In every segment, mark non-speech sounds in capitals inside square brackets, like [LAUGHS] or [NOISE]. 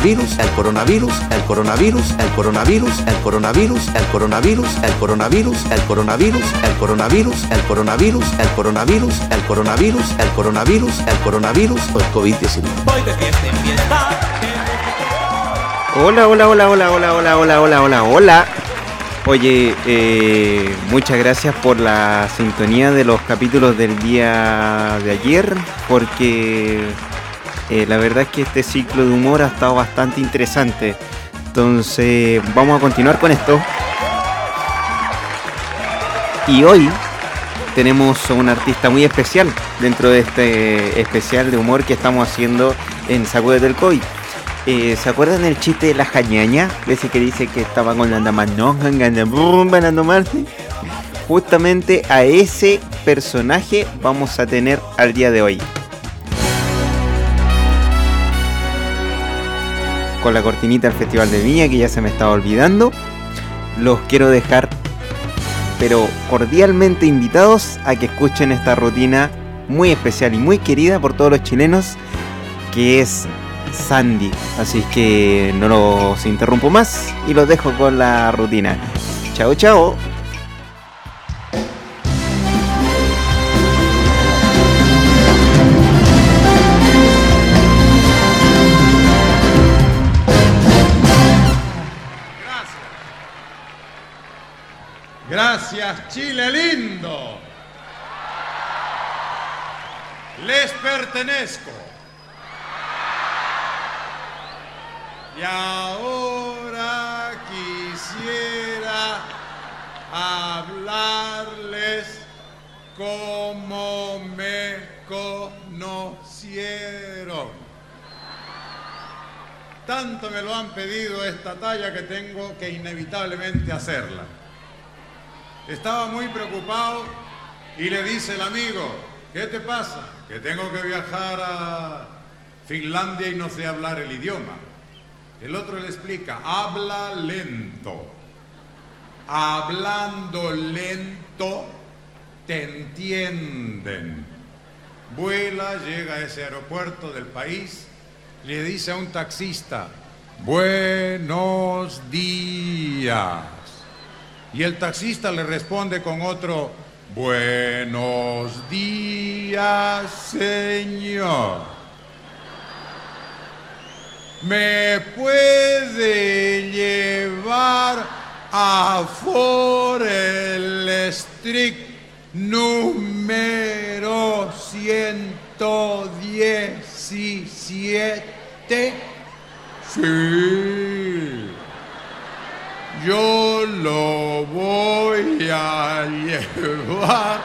Coronavirus, el coronavirus, el coronavirus, el coronavirus, el coronavirus, el coronavirus, el coronavirus, el coronavirus, el coronavirus, el coronavirus, el coronavirus, el coronavirus, el coronavirus, el coronavirus, el COVID-19. Voy de fiesta en fiesta. Hola, hola, hola, hola, hola, hola, hola, hola, hola, hola. Oye, eh, muchas gracias por la sintonía de los capítulos del día de ayer, porque eh, la verdad es que este ciclo de humor ha estado bastante interesante. Entonces, vamos a continuar con esto. Y hoy tenemos a un artista muy especial dentro de este especial de humor que estamos haciendo en Sacude del COI. Eh, ¿Se acuerdan del chiste de la jañaña? Ese que dice que estaba con la Marce. Justamente a ese personaje vamos a tener al día de hoy. Con la cortinita del Festival de Viña que ya se me estaba olvidando. Los quiero dejar, pero cordialmente invitados a que escuchen esta rutina muy especial y muy querida por todos los chilenos, que es Sandy. Así que no los interrumpo más y los dejo con la rutina. Chao, chao. Gracias, Chile lindo. Les pertenezco. Y ahora quisiera hablarles como me conocieron. Tanto me lo han pedido esta talla que tengo que inevitablemente hacerla. Estaba muy preocupado y le dice el amigo, ¿qué te pasa? Que tengo que viajar a Finlandia y no sé hablar el idioma. El otro le explica, habla lento. Hablando lento, te entienden. Vuela, llega a ese aeropuerto del país, le dice a un taxista, buenos días. Y el taxista le responde con otro, buenos días, señor. ¿Me puede llevar a Forel Street número 117? Sí. Yo lo voy a llevar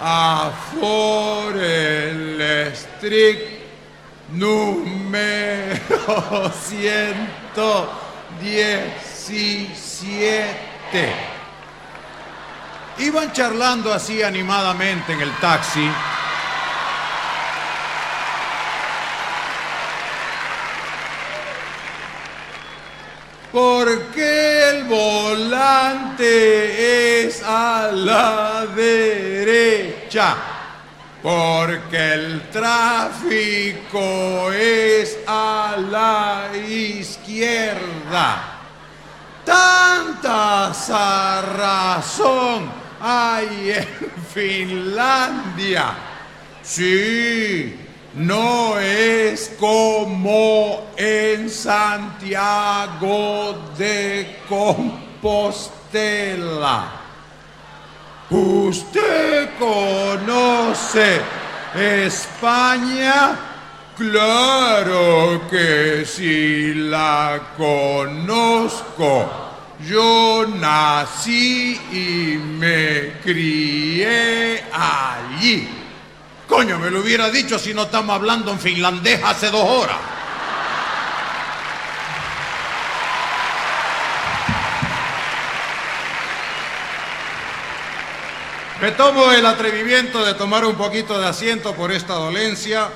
a Forel Street número 117. Iban charlando así animadamente en el taxi. Porque el volante es a la derecha. Porque el tráfico es a la izquierda. Tanta razón hay en [LAUGHS] Finlandia. Sí, no es como en Santiago de Compostela. ¿Usted conoce España? Claro que sí la conozco. Yo nací y me crié allí. Coño, me lo hubiera dicho si no estamos hablando en finlandés hace dos horas. Me tomo el atrevimiento de tomar un poquito de asiento por esta dolencia.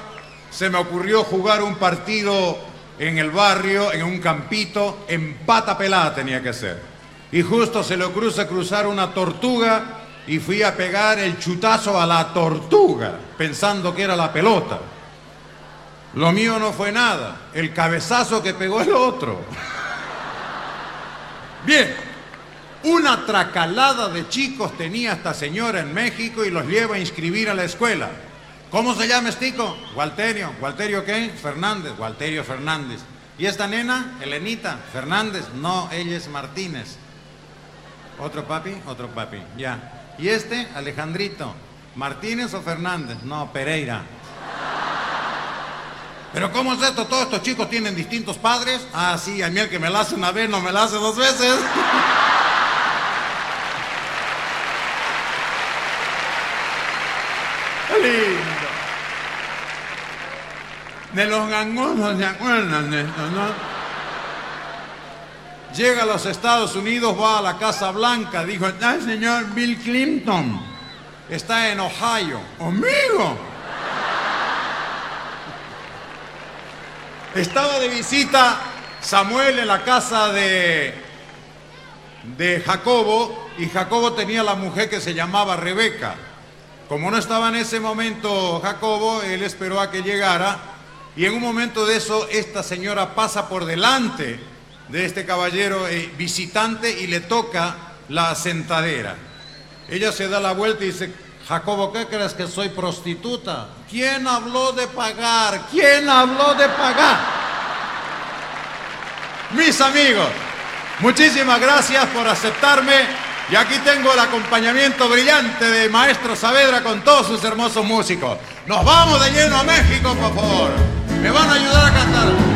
Se me ocurrió jugar un partido en el barrio, en un campito, en pata pelada tenía que ser. Y justo se le cruza cruzar una tortuga y fui a pegar el chutazo a la tortuga, pensando que era la pelota. Lo mío no fue nada, el cabezazo que pegó el otro. Bien, una tracalada de chicos tenía esta señora en México y los lleva a inscribir a la escuela. ¿Cómo se llama este tico? Walterio. ¿Walterio qué? Fernández. Walterio Fernández. ¿Y esta nena? Elenita. Fernández. No, ella es Martínez. ¿Otro papi? Otro papi. Ya. ¿Y este? Alejandrito. ¿Martínez o Fernández? No, Pereira. ¿Pero cómo es esto? ¿Todos estos chicos tienen distintos padres? Ah, sí, a mí el que me la hace una vez no me la hace dos veces. [LAUGHS] Lindo. De los gangosos se acuerdan de esto, ¿no? Llega a los Estados Unidos, va a la Casa Blanca, dijo, el señor Bill Clinton, está en Ohio. ¿Amigo? Estaba de visita Samuel en la casa de, de Jacobo y Jacobo tenía la mujer que se llamaba Rebeca. Como no estaba en ese momento Jacobo, él esperó a que llegara y en un momento de eso esta señora pasa por delante de este caballero eh, visitante y le toca la sentadera. Ella se da la vuelta y dice, Jacobo, ¿qué crees que soy prostituta? ¿Quién habló de pagar? ¿Quién habló de pagar? Mis amigos, muchísimas gracias por aceptarme. Y aquí tengo el acompañamiento brillante de Maestro Saavedra con todos sus hermosos músicos. Nos vamos de lleno a México, por favor. Me van a ayudar a cantar.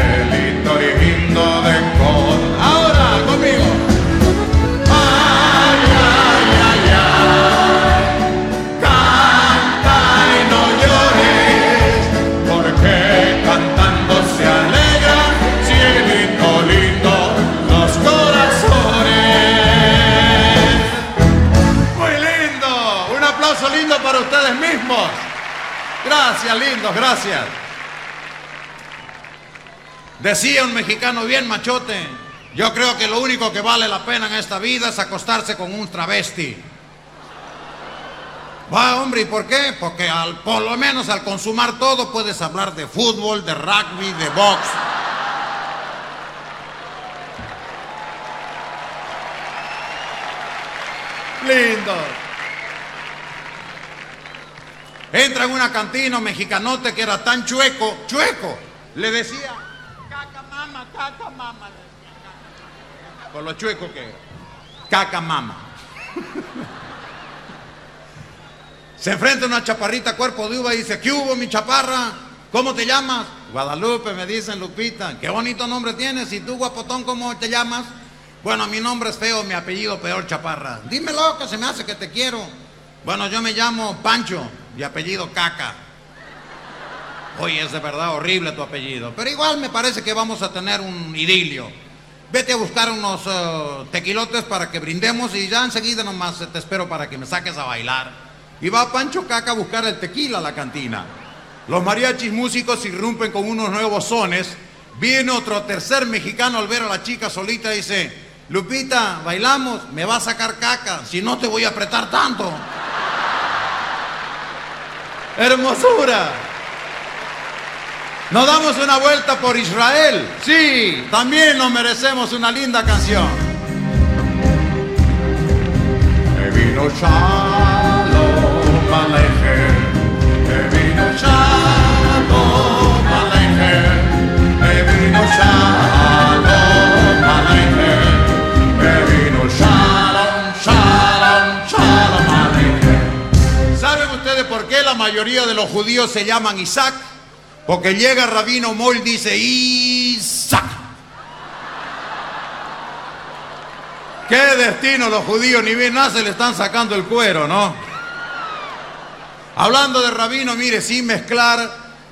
Gracias, lindos, gracias. Decía un mexicano bien machote, yo creo que lo único que vale la pena en esta vida es acostarse con un travesti. Va, hombre, ¿y por qué? Porque al, por lo menos al consumar todo puedes hablar de fútbol, de rugby, de box. Lindo. Entra en una cantina un mexicanote que era tan chueco, chueco, le decía, caca mama, caca mama. Por lo chueco que era. Caca mama. Se enfrenta una chaparrita cuerpo de uva y dice, ¿qué hubo mi chaparra? ¿Cómo te llamas? Guadalupe, me dicen Lupita. Qué bonito nombre tienes. ¿Y tú, guapotón, cómo te llamas? Bueno, mi nombre es feo, mi apellido peor chaparra. Dímelo, que se me hace que te quiero. Bueno, yo me llamo Pancho y apellido Caca. Oye, es de verdad horrible tu apellido. Pero igual me parece que vamos a tener un idilio. Vete a buscar unos eh, tequilotes para que brindemos y ya enseguida nomás te espero para que me saques a bailar. Y va Pancho Caca a buscar el tequila a la cantina. Los mariachis músicos irrumpen con unos nuevos sones. Viene otro tercer mexicano al ver a la chica solita y dice, Lupita, bailamos, me va a sacar caca, si no te voy a apretar tanto. Hermosura. Nos damos una vuelta por Israel. Sí, también nos merecemos una linda canción. Mayoría de los judíos se llaman Isaac? Porque llega Rabino Moll y dice, Isaac. Qué destino los judíos, ni bien nace, le están sacando el cuero, ¿no? Hablando de Rabino, mire, sin mezclar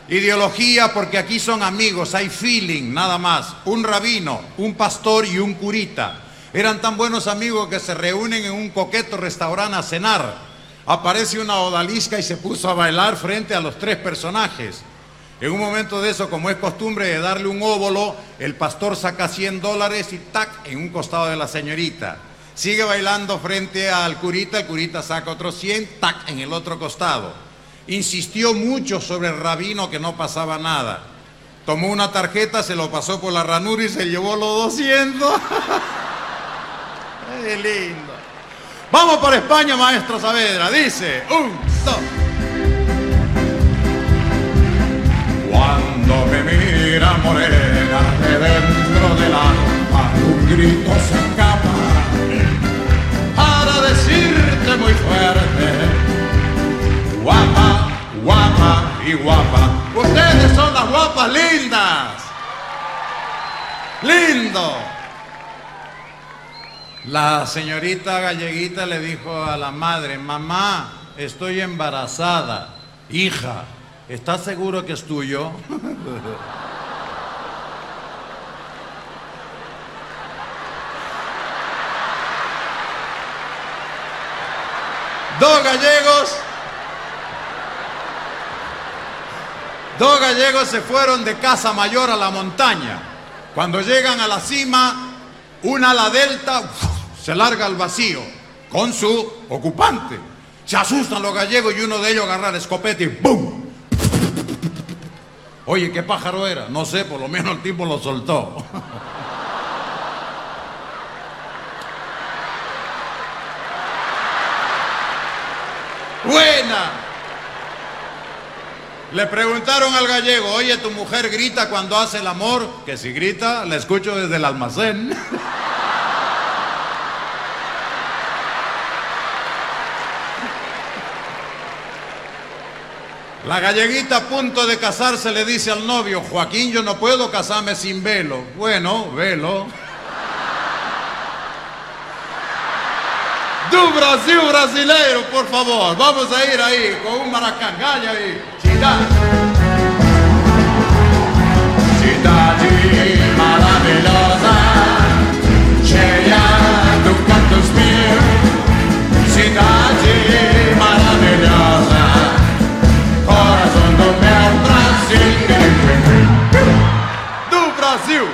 ideología, porque aquí son amigos, hay feeling, nada más. Un rabino, un pastor y un curita. Eran tan buenos amigos que se reúnen en un coqueto restaurante a cenar. Aparece una odalisca y se puso a bailar frente a los tres personajes. En un momento de eso, como es costumbre de darle un óvulo, el pastor saca 100 dólares y tac, en un costado de la señorita. Sigue bailando frente al curita, el curita saca otros 100, tac, en el otro costado. Insistió mucho sobre el rabino que no pasaba nada. Tomó una tarjeta, se lo pasó por la ranura y se llevó los 200. [LAUGHS] ¡Qué lindo! Vamos para España, maestro Saavedra. Dice, un, dos. Cuando me mira morena de dentro del alma, un grito se escapa para decirte muy fuerte, guapa, guapa y guapa. Ustedes son las guapas lindas. Lindo. La señorita galleguita le dijo a la madre, mamá, estoy embarazada. Hija, ¿estás seguro que es tuyo? Dos gallegos. Dos gallegos se fueron de Casa Mayor a la montaña. Cuando llegan a la cima, una ala delta se larga al vacío con su ocupante. Se asustan los gallegos y uno de ellos agarra el escopete y ¡pum! Oye, ¿qué pájaro era? No sé, por lo menos el tipo lo soltó. [LAUGHS] Buena. Le preguntaron al gallego, oye, tu mujer grita cuando hace el amor, que si grita, la escucho desde el almacén. [LAUGHS] La galleguita a punto de casarse le dice al novio, Joaquín, yo no puedo casarme sin velo. Bueno, velo. [LAUGHS] Do Brasil brasileiro, por favor. Vamos a ir ahí con un maracangalha ahí. Cidade. Cidade maravilhosa, cheia do cantos mil. Cidade maravilhosa, coração do meu Brasil. Do Brasil.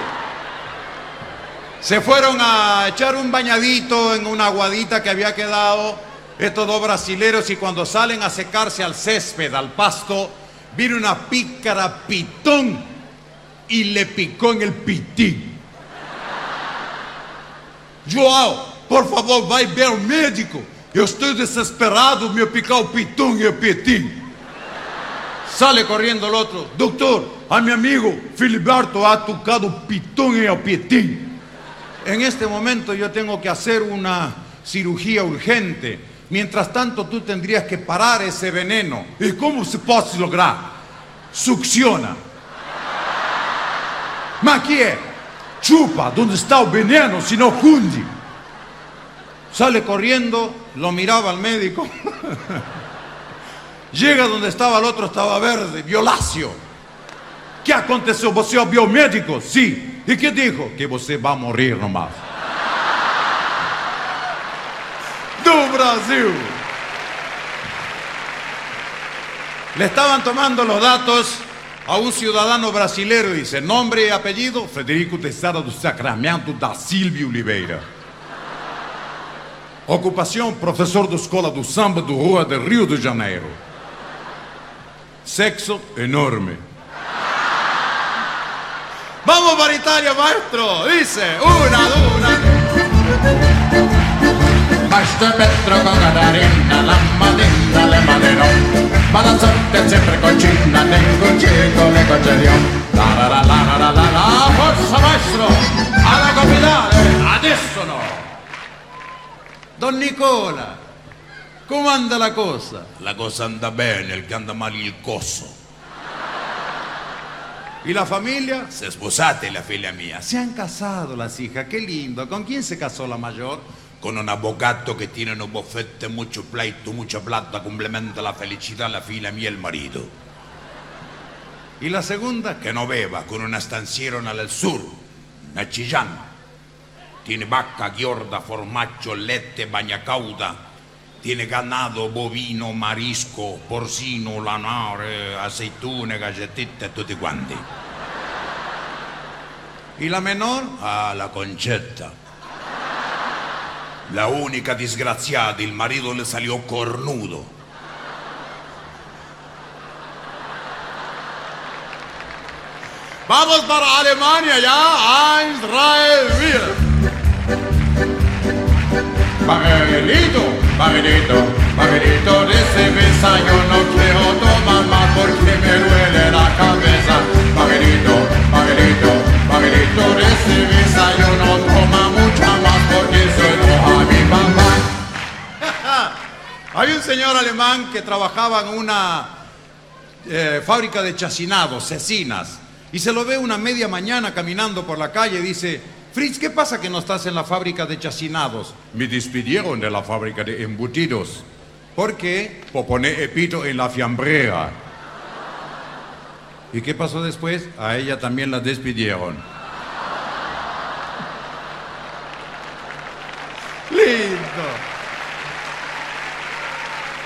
Se fueron a echar un bañadito en una aguadita que había quedado estos dos brasileros y cuando salen a secarse al césped, al pasto, vino una pícara pitón y le picó en el pitín. Joao, por favor, vai ver ao médico. Eu estou desesperado, me picou o pitón e o pitín. Sale corriendo el otro. Doctor, a mi amigo Filiberto ha tocado pitón y el pitín. En este momento yo tengo que hacer una cirugía urgente. Mientras tanto, tú tendrías que parar ese veneno. ¿Y cómo se puede lograr? Succiona. ¿Ma qué? Chupa, ¿dónde está el veneno? Si no cunde. Sale corriendo, lo miraba al médico. [LAUGHS] Llega donde estaba el otro, estaba verde, violáceo. ¿Qué aconteceu? Você é biomédico? Sim. E que dijo? Que você vai morrer nomás. Do Brasil. Le estaban tomando los datos a un ciudadano brasileiro. Dice, nombre y apellido, Federico Teixeira do Sacramento da Silvia Oliveira. Ocupação, professor da Escola do Samba do Rua de Rio de Janeiro. Sexo enorme. Vamos para maestro. Dice, una, una. Basta Petro con Catarina, la madina le madenò. Ma la sorte sempre concina, tengo un chico le concedió. La la la la la la la forza maestro, alla capitale, adesso no. Don Nicola, come anda la cosa? La cosa anda bene, il che anda male il coso. ¿Y la familia? Se sposate la figlia mía. Se han casado las hijas, qué lindo. ¿Con quién se casó la mayor? Con un abogado que tiene unos bofetes, mucho pleito, mucha plata, complementa la felicidad la figlia mía y el marido. ¿Y la segunda? Que no beba, con una estanciera al sur, una Chillán. Tiene vaca, giorda, formaggio, lette, bañacauda. Tiene ganado, bovino, marisco, porcino, lanare, aceitune, galletette, tutti quanti. ¿Y la menor? Ah, la Conchetta. La única disgraziata, il marito le salió cornudo. Vamos para Alemania ya, Eins, drei, vier. Pagelito, Pagelito, Pagelito, de cerveza yo no quiero tomar más porque me duele la cabeza. Pagelito, Pagelito, Pagelito, de cerveza yo no Hay un señor alemán que trabajaba en una eh, fábrica de chacinados, cecinas, y se lo ve una media mañana caminando por la calle y dice, Fritz, ¿qué pasa que no estás en la fábrica de chacinados? Me despidieron de la fábrica de embutidos. ¿Por qué? Por poner epito en la fiambrera. ¿Y qué pasó después? A ella también la despidieron. Lindo.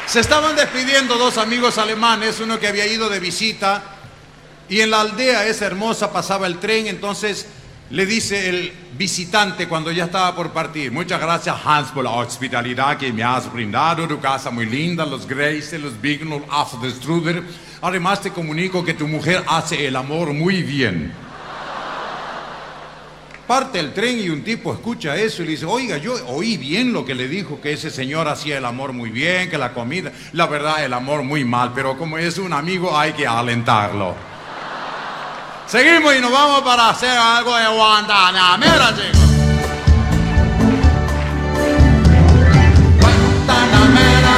Se estaban despidiendo dos amigos alemanes, uno que había ido de visita y en la aldea esa hermosa pasaba el tren, entonces le dice el visitante cuando ya estaba por partir, muchas gracias Hans por la hospitalidad que me has brindado, tu casa muy linda, los Grace, los Bignol, After Struder. Además te comunico que tu mujer hace el amor muy bien. Parte el tren y un tipo escucha eso y le dice, oiga, yo oí bien lo que le dijo, que ese señor hacía el amor muy bien, que la comida, la verdad, el amor muy mal, pero como es un amigo hay que alentarlo. Seguimos y nos vamos para hacer algo de Guantanamera, chicos. Guantanamera,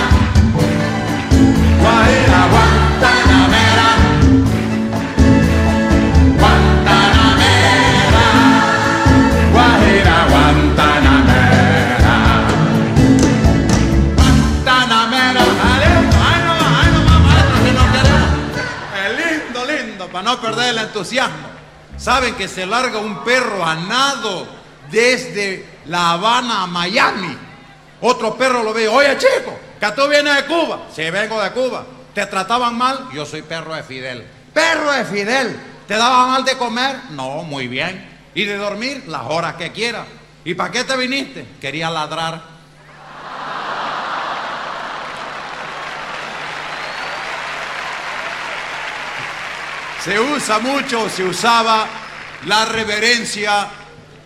para no perder el entusiasmo. Saben que se larga un perro a nado desde La Habana a Miami. Otro perro lo ve, oye chico, que tú vienes de Cuba. Sí, vengo de Cuba. ¿Te trataban mal? Yo soy perro de Fidel. Perro de Fidel. ¿Te daban mal de comer? No, muy bien. ¿Y de dormir? Las horas que quieras. ¿Y para qué te viniste? Quería ladrar. Se usa mucho, se usaba la reverencia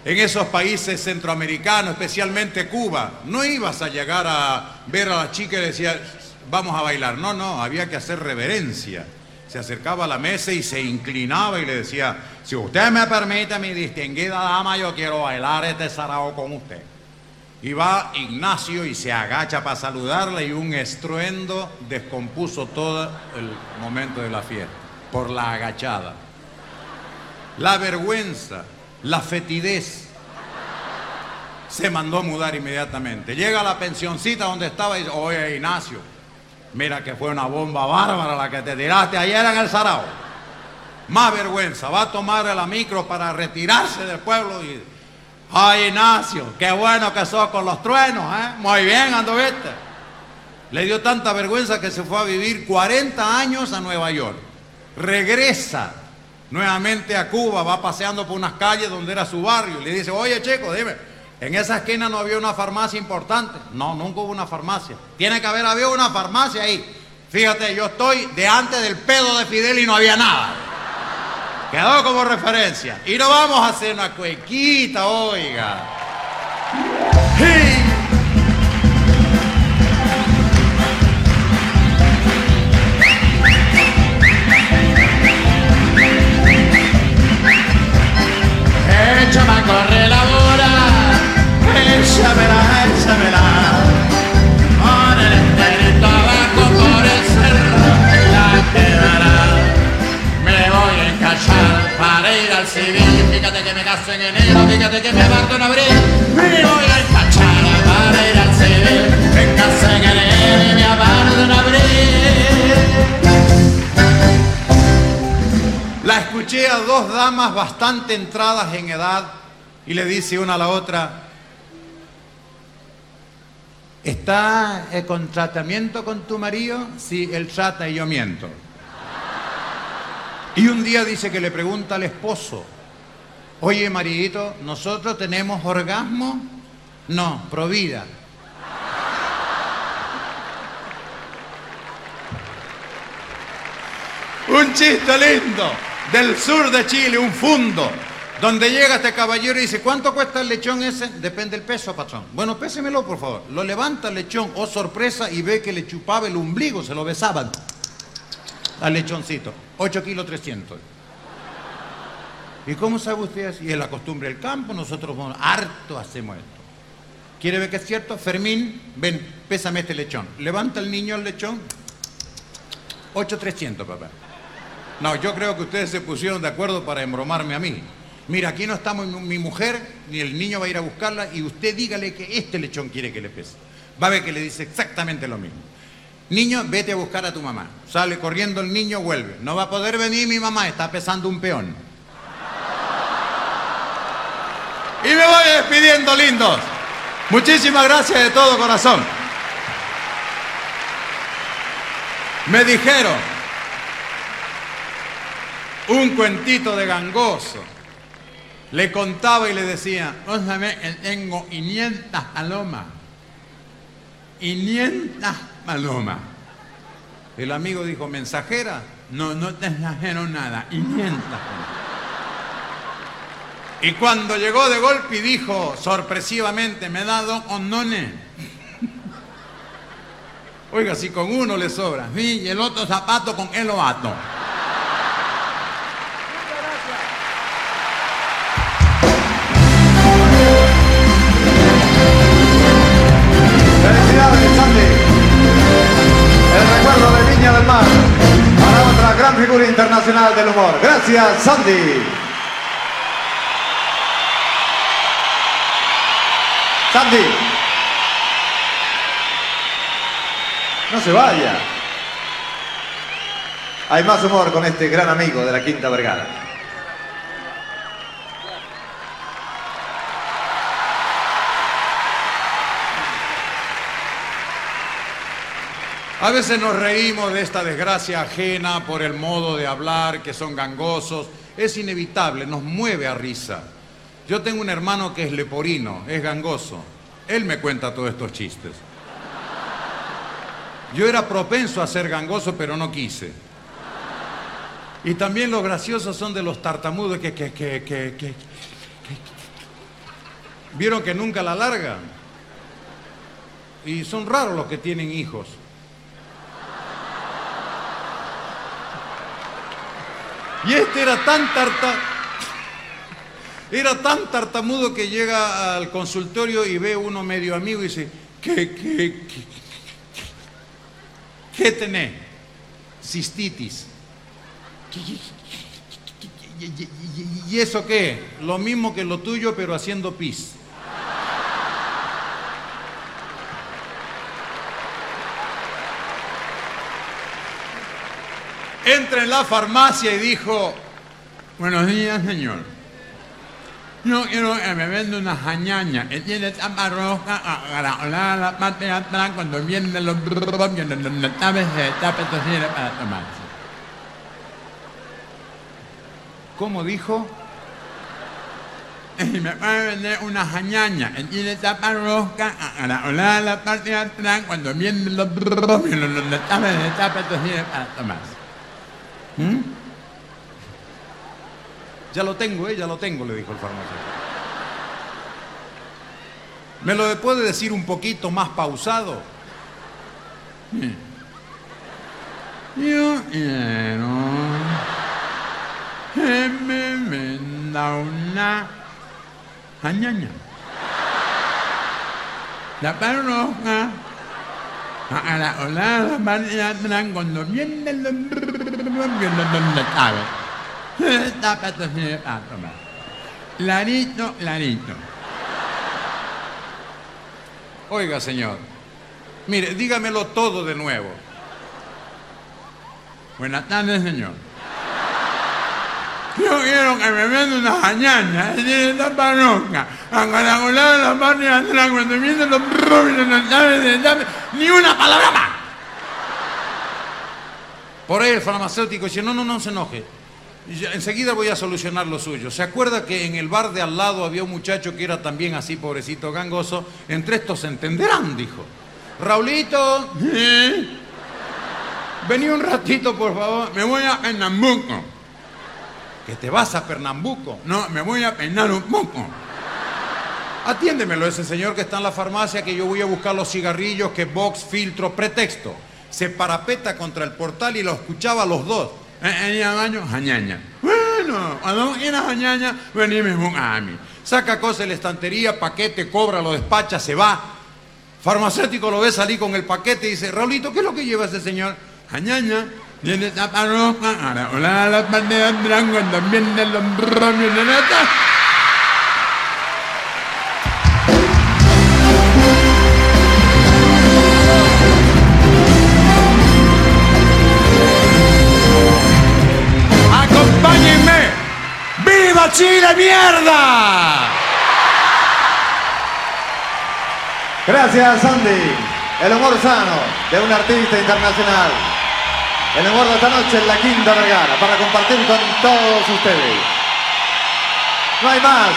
en esos países centroamericanos, especialmente Cuba. No ibas a llegar a ver a la chica y decía, vamos a bailar. No, no, había que hacer reverencia. Se acercaba a la mesa y se inclinaba y le decía, si usted me permite, mi distinguida dama, yo quiero bailar este sarao con usted. Y va Ignacio y se agacha para saludarle y un estruendo descompuso todo el momento de la fiesta por la agachada. La vergüenza, la fetidez. Se mandó a mudar inmediatamente. Llega a la pensioncita donde estaba y dice, oye Ignacio, mira que fue una bomba bárbara la que te tiraste ayer en el Sarao. Más vergüenza, va a tomar la micro para retirarse del pueblo y... Ay Ignacio, qué bueno que sos con los truenos, ¿eh? Muy bien anduviste. Le dio tanta vergüenza que se fue a vivir 40 años a Nueva York regresa nuevamente a Cuba, va paseando por unas calles donde era su barrio, y le dice, oye chico, dime, en esa esquina no había una farmacia importante. No, nunca hubo una farmacia. Tiene que haber habido una farmacia ahí. Fíjate, yo estoy de antes del pedo de Fidel y no había nada. Quedó como referencia. Y nos vamos a hacer una cuequita, oiga. En enero, fíjate que me aparto en abril. Me voy a Pachara para ir al civil. Me caso en enero me aparto en abril. La escuché a dos damas bastante entradas en edad y le dice una a la otra, ¿está eh, con tratamiento con tu marido? Sí, él trata y yo miento. Y un día dice que le pregunta al esposo, oye maridito, ¿nosotros tenemos orgasmo? No, provida. Un chiste lindo del sur de Chile, un fundo, donde llega este caballero y dice, ¿cuánto cuesta el lechón ese? Depende del peso, patrón. Bueno, pésemelo, por favor. Lo levanta el lechón, oh sorpresa, y ve que le chupaba el ombligo, se lo besaban al lechoncito. 8 kilos 300. ¿Y cómo sabe usted así? Es la costumbre del campo, nosotros harto hacemos esto. ¿Quiere ver que es cierto? Fermín, ven, pésame este lechón. Levanta el niño al lechón. 8,300, papá. No, yo creo que ustedes se pusieron de acuerdo para embromarme a mí. Mira, aquí no mi mi mujer, ni el niño va a ir a buscarla, y usted dígale que este lechón quiere que le pese. Va a ver que le dice exactamente lo mismo. Niño, vete a buscar a tu mamá. Sale corriendo el niño, vuelve. No va a poder venir mi mamá, está pesando un peón. Y me voy despidiendo, lindos. Muchísimas gracias de todo corazón. Me dijeron un cuentito de gangoso. Le contaba y le decía, sabes que tengo 500 palomas. 500 palomas. El amigo dijo, ¿mensajera? No, no te exagero nada, 500 Y cuando llegó de golpe y dijo sorpresivamente, me da dos condones. Oiga, si con uno le sobra, y el otro zapato con él lo ato. Felicidades, Sandy. El recuerdo de Viña del Mar para otra gran figura internacional del humor. Gracias, Sandy. Sandy. No se vaya. Hay más humor con este gran amigo de la Quinta Vergara. A veces nos reímos de esta desgracia ajena por el modo de hablar, que son gangosos. Es inevitable, nos mueve a risa. Yo tengo un hermano que es leporino, es gangoso. Él me cuenta todos estos chistes. Yo era propenso a ser gangoso, pero no quise. Y también los graciosos son de los tartamudos que, que, que, que, ¿Vieron que nunca la largan? Y son raros los que tienen hijos. Y este era tan tarta, era tan tartamudo que llega al consultorio y ve uno medio amigo y dice, ¿qué, qué, qué, qué? Cistitis. ¿Qué- qué- ¿Y eso qué? Lo mismo que lo tuyo, pero haciendo pis. Entra en la farmacia y dijo, buenos días, señor. Yo quiero que me venda una jañaña que tiene tapa roja agarrada la parte de atrás cuando viene los esto sirve para tomarse. ¿Cómo dijo? Me puede vender una jañaña que tiene tapa la parte de atrás cuando viene los sirve para tomarse. Ya lo tengo, eh, ya lo tengo, le dijo el farmacéutico. ¿Me lo puede decir un poquito más pausado? Yo quiero que me venda una jañaña. La parroja a la olada Tran cuando viene el Está para tomar. Larito, larito. Oiga, señor. Mire, dígamelo todo de nuevo. Buenas tardes, señor. Yo quiero que me venda una jañaña, tiene esta parroca, acaracolada la parte de atrás, cuando vienen los llaves de llave, ni una palabra más. Por ahí el farmacéutico dice, no, no, no se enoje. Yo, enseguida voy a solucionar lo suyo. ¿Se acuerda que en el bar de al lado había un muchacho que era también así, pobrecito, gangoso? Entre estos se entenderán, dijo. Raulito, ¿eh? vení un ratito, por favor. Me voy a Pernambuco. ¿Que te vas a Pernambuco? No, me voy a poco. Atiéndemelo ese señor que está en la farmacia, que yo voy a buscar los cigarrillos, que box, filtro, pretexto. Se parapeta contra el portal y lo escuchaba a los dos. Eh, eh, jañaña. Bueno, cuando quieras jañaña, venime a mí. Saca cosas de la estantería, paquete, cobra, lo despacha, se va. Farmacéutico lo ve salir con el paquete y dice, Raulito, ¿qué es lo que lleva ese señor? Jañaña. Viene esta parroca, ahora, hola, la parte de atrás, cuando Chile, mierda! Gracias, Sandy. El humor sano de un artista internacional. El humor de esta noche en la Quinta Vergara para compartir con todos ustedes. No hay más.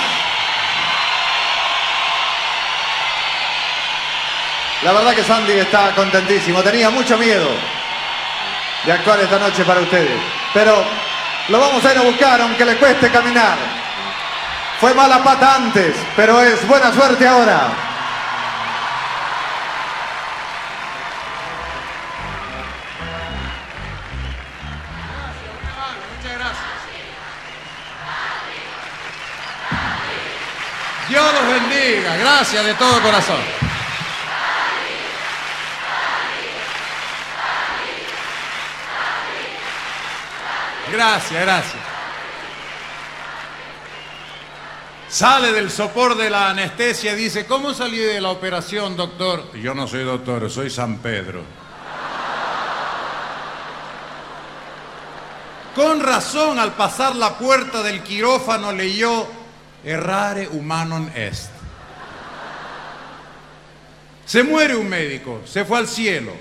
La verdad que Sandy está contentísimo. Tenía mucho miedo de actuar esta noche para ustedes. Pero lo vamos a ir a buscar aunque le cueste caminar. Fue mala pata antes, pero es buena suerte ahora. Muchas gracias. Dios los bendiga. Gracias de todo corazón. Gracias, gracias. Sale del sopor de la anestesia y dice, ¿cómo salí de la operación, doctor? Yo no soy doctor, soy San Pedro. Con razón, al pasar la puerta del quirófano leyó, errare humanon est. Se muere un médico, se fue al cielo.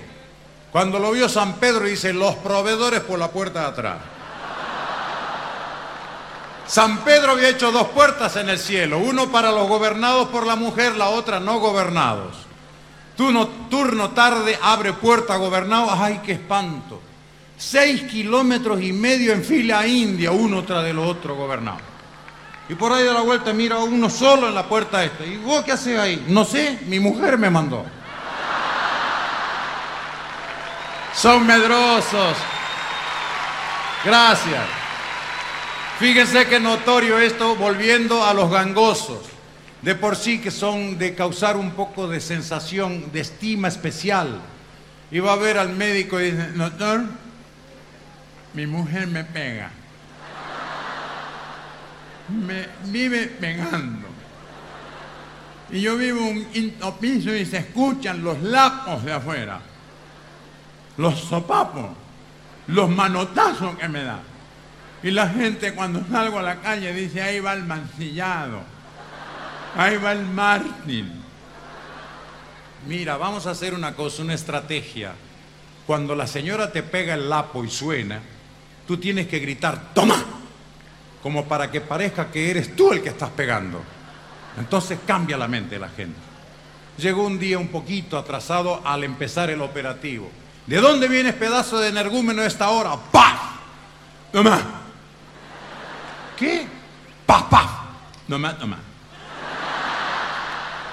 Cuando lo vio San Pedro dice, los proveedores por la puerta de atrás. San Pedro había hecho dos puertas en el cielo, uno para los gobernados por la mujer, la otra no gobernados. Turno, turno tarde abre puerta gobernado, ay, qué espanto. Seis kilómetros y medio en fila india, uno tras del otro gobernado. Y por ahí de la vuelta mira uno solo en la puerta esta. ¿Y vos qué haces ahí? No sé, mi mujer me mandó. Son medrosos. Gracias. Fíjense que notorio esto, volviendo a los gangosos. De por sí que son de causar un poco de sensación, de estima especial. Y va a ver al médico y dice, doctor, mi mujer me pega. Me vive pegando. Y yo vivo un quinto y se escuchan los lapos de afuera. Los sopapos. Los manotazos que me da. Y la gente cuando salgo a la calle dice, ahí va el mancillado. Ahí va el mártir. Mira, vamos a hacer una cosa, una estrategia. Cuando la señora te pega el lapo y suena, tú tienes que gritar, toma, como para que parezca que eres tú el que estás pegando. Entonces cambia la mente de la gente. Llegó un día un poquito atrasado al empezar el operativo. ¿De dónde vienes pedazo de energúmeno a esta hora? ¡Paf! Toma. ¿Qué? ¡Paf, paf! Toma, toma.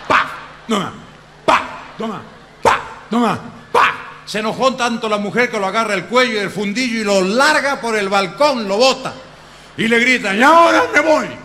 ¡Paf! Toma. ¡Paf! Toma. ¡Paf! Toma. ¡Paf! Se enojó tanto la mujer que lo agarra el cuello y el fundillo y lo larga por el balcón, lo bota. Y le grita, y ahora me voy.